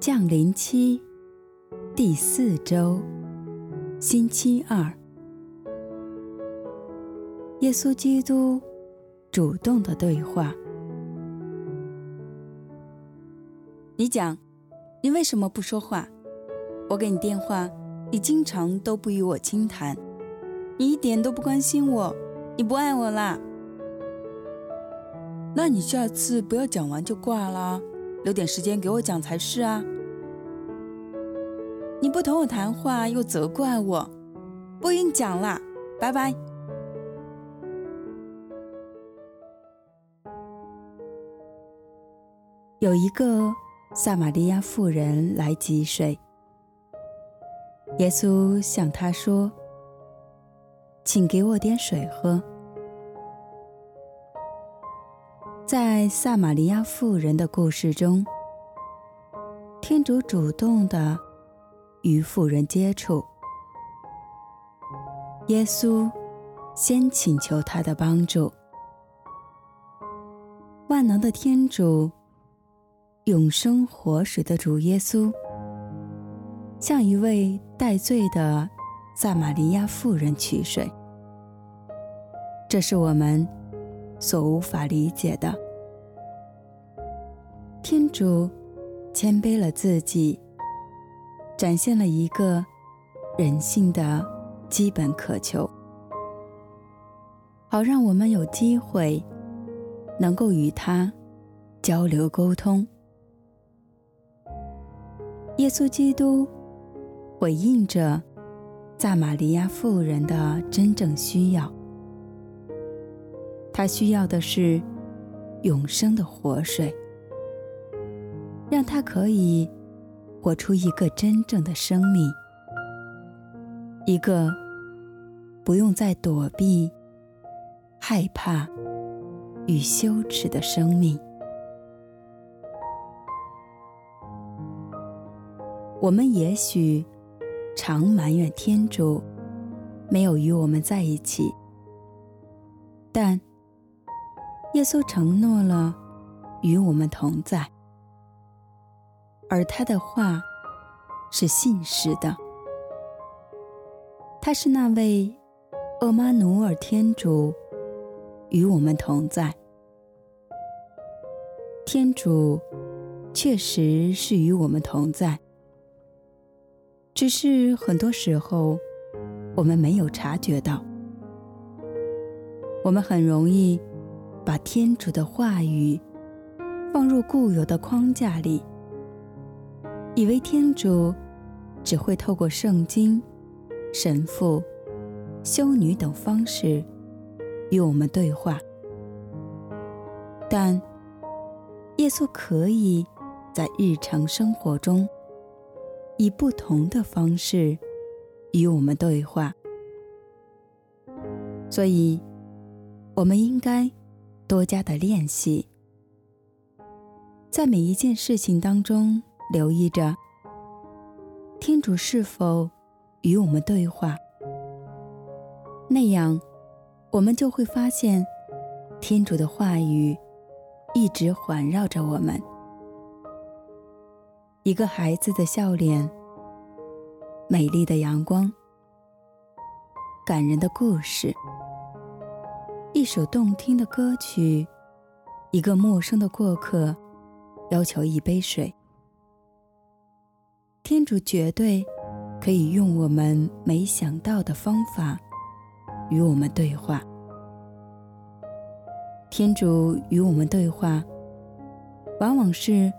降临期第四周，星期二，耶稣基督主动的对话。你讲，你为什么不说话？我给你电话，你经常都不与我倾谈，你一点都不关心我，你不爱我啦。那你下次不要讲完就挂啦，留点时间给我讲才是啊。你不同我谈话又责怪我，不用讲啦，拜拜。有一个撒玛利亚妇人来汲水，耶稣向她说：“请给我点水喝。”在撒玛利亚妇人的故事中，天主主动地与妇人接触。耶稣先请求他的帮助。万能的天主，永生活水的主耶稣，向一位戴罪的撒玛利亚妇人取水，这是我们所无法理解的，天主谦卑了自己，展现了一个人性的基本渴求，好让我们有机会能够与他交流沟通。耶稣基督回应着撒玛利亚妇人的真正需要。他需要的是永生的活水，让他可以活出一个真正的生命，一个不用再躲避、害怕与羞耻的生命。我们也许常埋怨天主没有与我们在一起，但。耶稣承诺了与我们同在，而他的话是信实的。他是那位厄玛努尔天主与我们同在。天主确实是与我们同在，只是很多时候我们没有察觉到，我们很容易。把天主的话语放入固有的框架里，以为天主只会透过圣经、神父、修女等方式与我们对话。但耶稣可以在日常生活中以不同的方式与我们对话，所以我们应该。多加的练习，在每一件事情当中留意着天主是否与我们对话，那样我们就会发现天主的话语一直环绕着我们。一个孩子的笑脸，美丽的阳光，感人的故事。首动听的歌曲，一个陌生的过客要求一杯水。天主绝对可以用我们没想到的方法与我们对话。天主与我们对话，往往是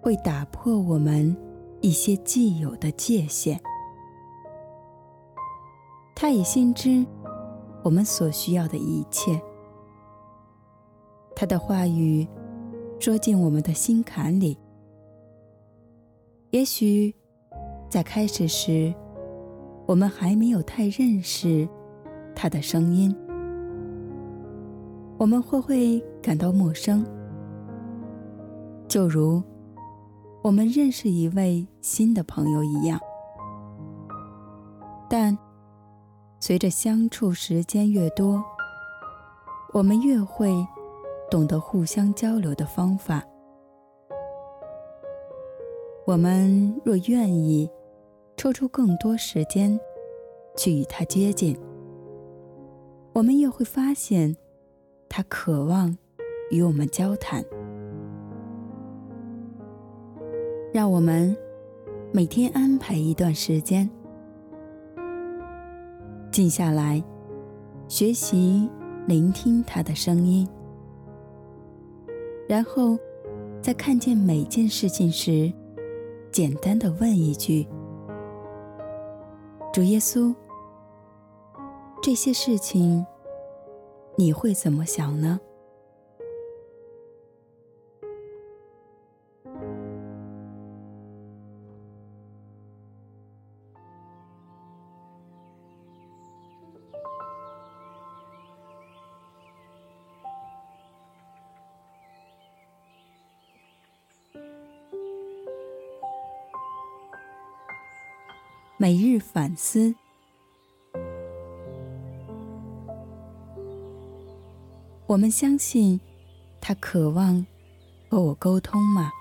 会打破我们一些既有的界限。他也心知。我们所需要的一切，他的话语说进我们的心坎里。也许在开始时，我们还没有太认识他的声音，我们会会感到陌生，就如我们认识一位新的朋友一样，但。随着相处时间越多，我们越会懂得互相交流的方法。我们若愿意抽出更多时间去与他接近，我们也会发现他渴望与我们交谈。让我们每天安排一段时间，静下来，学习聆听他的声音，然后在看见每件事情时，简单的问一句：“主耶稣，这些事情你会怎么想呢？”每日反思。我们相信他渴望和我沟通吗？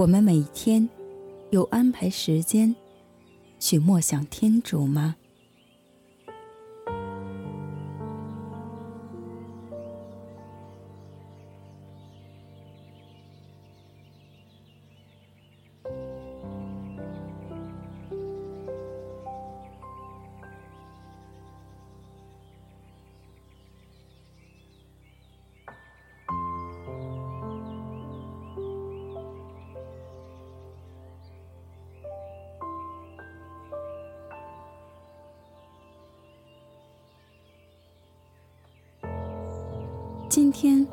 我们每天有安排时间去默想天主吗？今天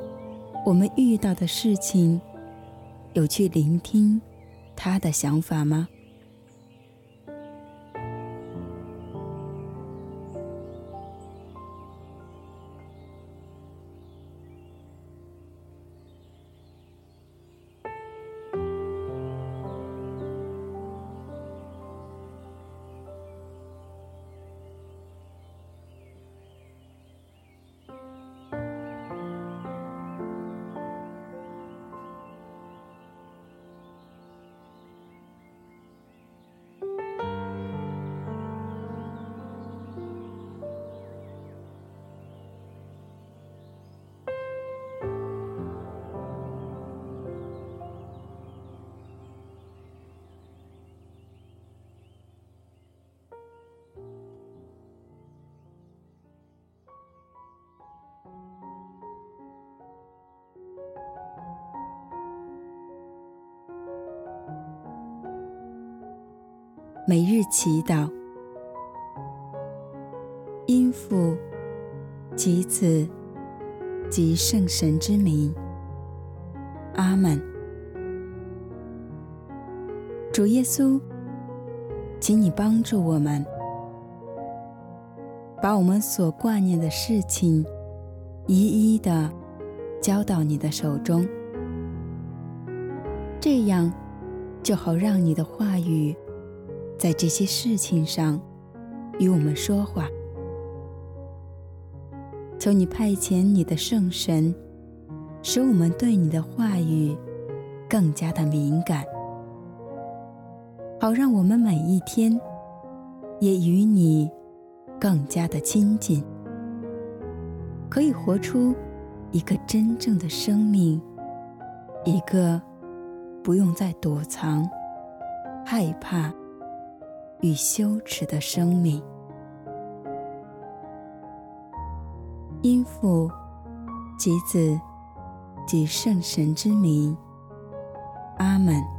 我们遇到的事情，有去聆听他的想法吗？每日祈祷，因父及子及圣神之名，阿门。主耶稣，请你帮助我们，把我们所挂念的事情一一的交到你的手中，这样就好让你的话语。在这些事情上，与我们说话。求你派遣你的圣神，使我们对你的话语更加的敏感，好让我们每一天也与你更加的亲近，可以活出一个真正的生命，一个不用再躲藏、害怕。与羞耻的生命，因父及子及圣神之名，阿门。